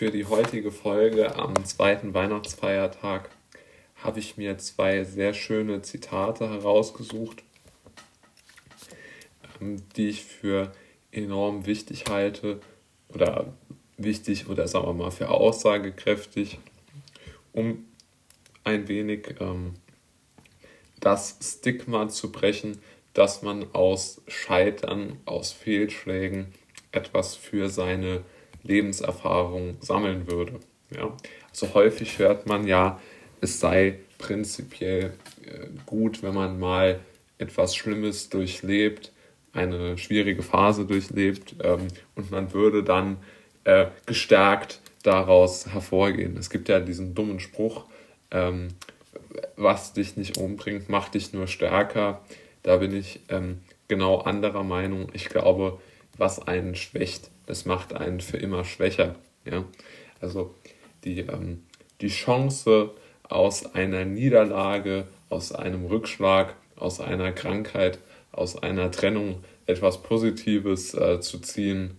Für die heutige Folge am zweiten Weihnachtsfeiertag habe ich mir zwei sehr schöne Zitate herausgesucht, ähm, die ich für enorm wichtig halte oder wichtig oder sagen wir mal für aussagekräftig, um ein wenig ähm, das Stigma zu brechen, dass man aus Scheitern, aus Fehlschlägen etwas für seine Lebenserfahrung sammeln würde. Ja? Also häufig hört man ja, es sei prinzipiell äh, gut, wenn man mal etwas Schlimmes durchlebt, eine schwierige Phase durchlebt ähm, und man würde dann äh, gestärkt daraus hervorgehen. Es gibt ja diesen dummen Spruch, ähm, was dich nicht umbringt, macht dich nur stärker. Da bin ich ähm, genau anderer Meinung. Ich glaube, was einen schwächt, das macht einen für immer schwächer. Ja? Also die, ähm, die Chance aus einer Niederlage, aus einem Rückschlag, aus einer Krankheit, aus einer Trennung etwas Positives äh, zu ziehen,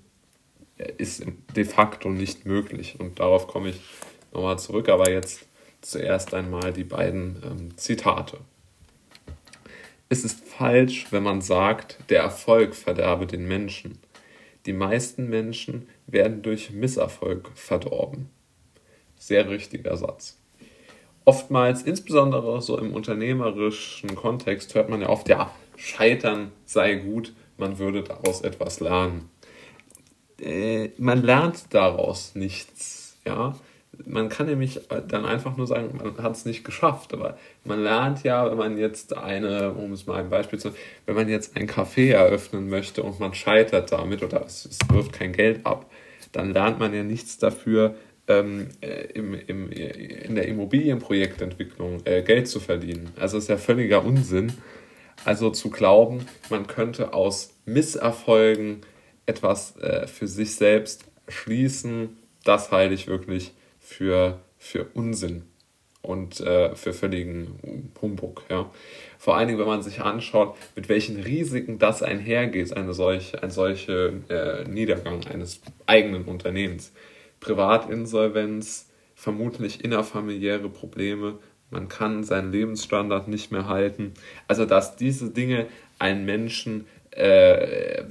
ist de facto nicht möglich. Und darauf komme ich nochmal zurück. Aber jetzt zuerst einmal die beiden ähm, Zitate. Es ist falsch, wenn man sagt, der Erfolg verderbe den Menschen. Die meisten Menschen werden durch Misserfolg verdorben. Sehr richtiger Satz. Oftmals, insbesondere so im unternehmerischen Kontext, hört man ja oft, ja, Scheitern sei gut, man würde daraus etwas lernen. Äh, man lernt daraus nichts, ja man kann nämlich dann einfach nur sagen, man hat es nicht geschafft. Aber man lernt ja, wenn man jetzt eine, um es mal ein Beispiel zu wenn man jetzt ein Café eröffnen möchte und man scheitert damit oder es, es wirft kein Geld ab, dann lernt man ja nichts dafür, ähm, äh, im, im, in der Immobilienprojektentwicklung äh, Geld zu verdienen. Also ist ja völliger Unsinn. Also zu glauben, man könnte aus Misserfolgen etwas äh, für sich selbst schließen, das halte ich wirklich für, für Unsinn und äh, für völligen Humbug. Ja. Vor allen Dingen, wenn man sich anschaut, mit welchen Risiken das einhergeht, eine solche, ein solcher äh, Niedergang eines eigenen Unternehmens. Privatinsolvenz, vermutlich innerfamiliäre Probleme, man kann seinen Lebensstandard nicht mehr halten. Also, dass diese Dinge einen Menschen äh,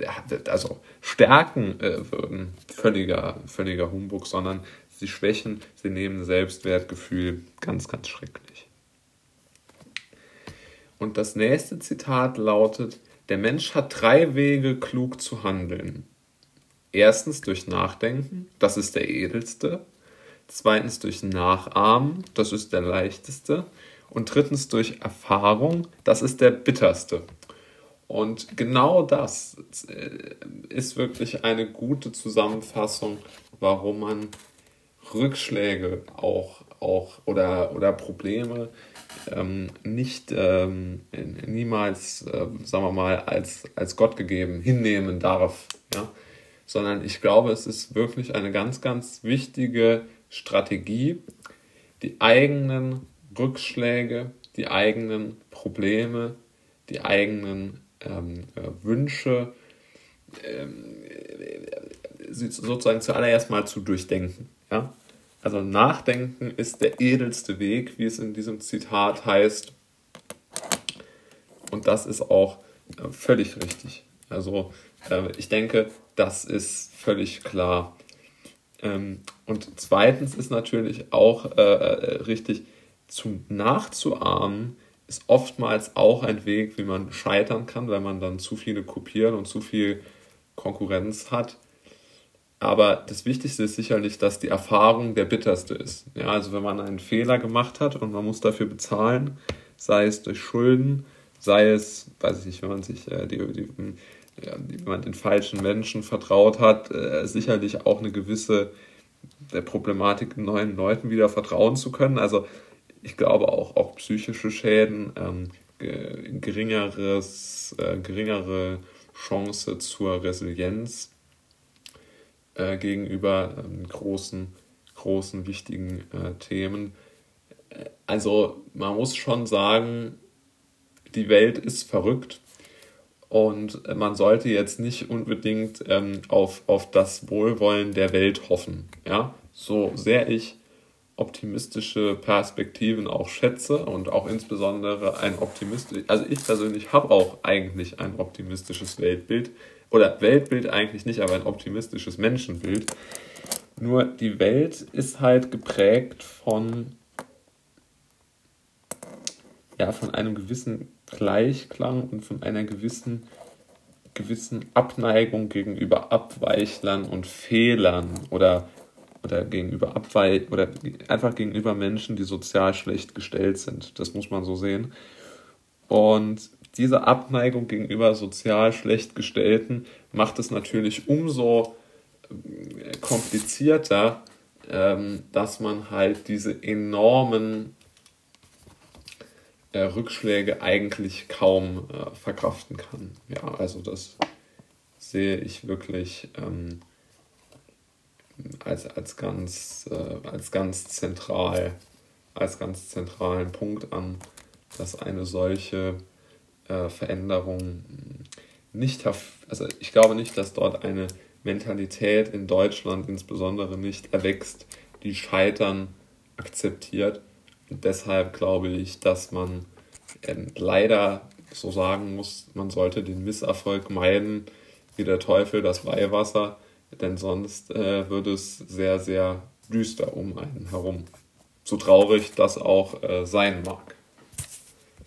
also stärken äh, würden, völliger, völliger Humbug, sondern sie schwächen, sie nehmen Selbstwertgefühl ganz, ganz schrecklich. Und das nächste Zitat lautet, der Mensch hat drei Wege, klug zu handeln. Erstens durch Nachdenken, das ist der edelste. Zweitens durch Nachahmen, das ist der leichteste. Und drittens durch Erfahrung, das ist der bitterste. Und genau das äh, ist wirklich eine gute Zusammenfassung, warum man Rückschläge auch, auch oder, oder Probleme ähm, nicht ähm, niemals, äh, sagen wir mal, als, als Gott gegeben hinnehmen darf. Ja? Sondern ich glaube, es ist wirklich eine ganz, ganz wichtige Strategie, die eigenen Rückschläge, die eigenen Probleme, die eigenen ähm, äh, Wünsche ähm, sozusagen zuallererst mal zu durchdenken. Ja? Also Nachdenken ist der edelste Weg, wie es in diesem Zitat heißt. Und das ist auch äh, völlig richtig. Also äh, ich denke, das ist völlig klar. Ähm, und zweitens ist natürlich auch äh, richtig, zum Nachzuahmen ist oftmals auch ein Weg, wie man scheitern kann, wenn man dann zu viele kopieren und zu viel Konkurrenz hat. Aber das Wichtigste ist sicherlich, dass die Erfahrung der bitterste ist. Ja, also wenn man einen Fehler gemacht hat und man muss dafür bezahlen, sei es durch Schulden, sei es, weiß ich nicht, wenn man sich äh, die, die, ja, wenn man den falschen Menschen vertraut hat, äh, sicherlich auch eine gewisse der Problematik neuen Leuten wieder vertrauen zu können. Also ich glaube auch, auch psychische Schäden, ähm, geringeres, äh, geringere Chance zur Resilienz äh, gegenüber ähm, großen, großen, wichtigen äh, Themen. Also man muss schon sagen, die Welt ist verrückt und man sollte jetzt nicht unbedingt ähm, auf, auf das Wohlwollen der Welt hoffen. Ja? so sehr ich optimistische Perspektiven auch schätze und auch insbesondere ein optimistisch, also ich persönlich habe auch eigentlich ein optimistisches Weltbild oder Weltbild eigentlich nicht, aber ein optimistisches Menschenbild. Nur die Welt ist halt geprägt von ja, von einem gewissen Gleichklang und von einer gewissen gewissen Abneigung gegenüber Abweichlern und Fehlern oder oder gegenüber Abweich oder einfach gegenüber Menschen, die sozial schlecht gestellt sind. Das muss man so sehen. Und diese Abneigung gegenüber sozial schlecht gestellten macht es natürlich umso äh, komplizierter, ähm, dass man halt diese enormen äh, Rückschläge eigentlich kaum äh, verkraften kann. Ja, also das sehe ich wirklich ähm, als, als, ganz, äh, als ganz zentral, als ganz zentralen Punkt an, dass eine solche äh, Veränderung nicht, also ich glaube nicht, dass dort eine Mentalität in Deutschland insbesondere nicht erwächst, die Scheitern akzeptiert. Und deshalb glaube ich, dass man äh, leider so sagen muss, man sollte den Misserfolg meiden, wie der Teufel das Weihwasser denn sonst äh, würde es sehr, sehr düster um einen herum. So traurig das auch äh, sein mag.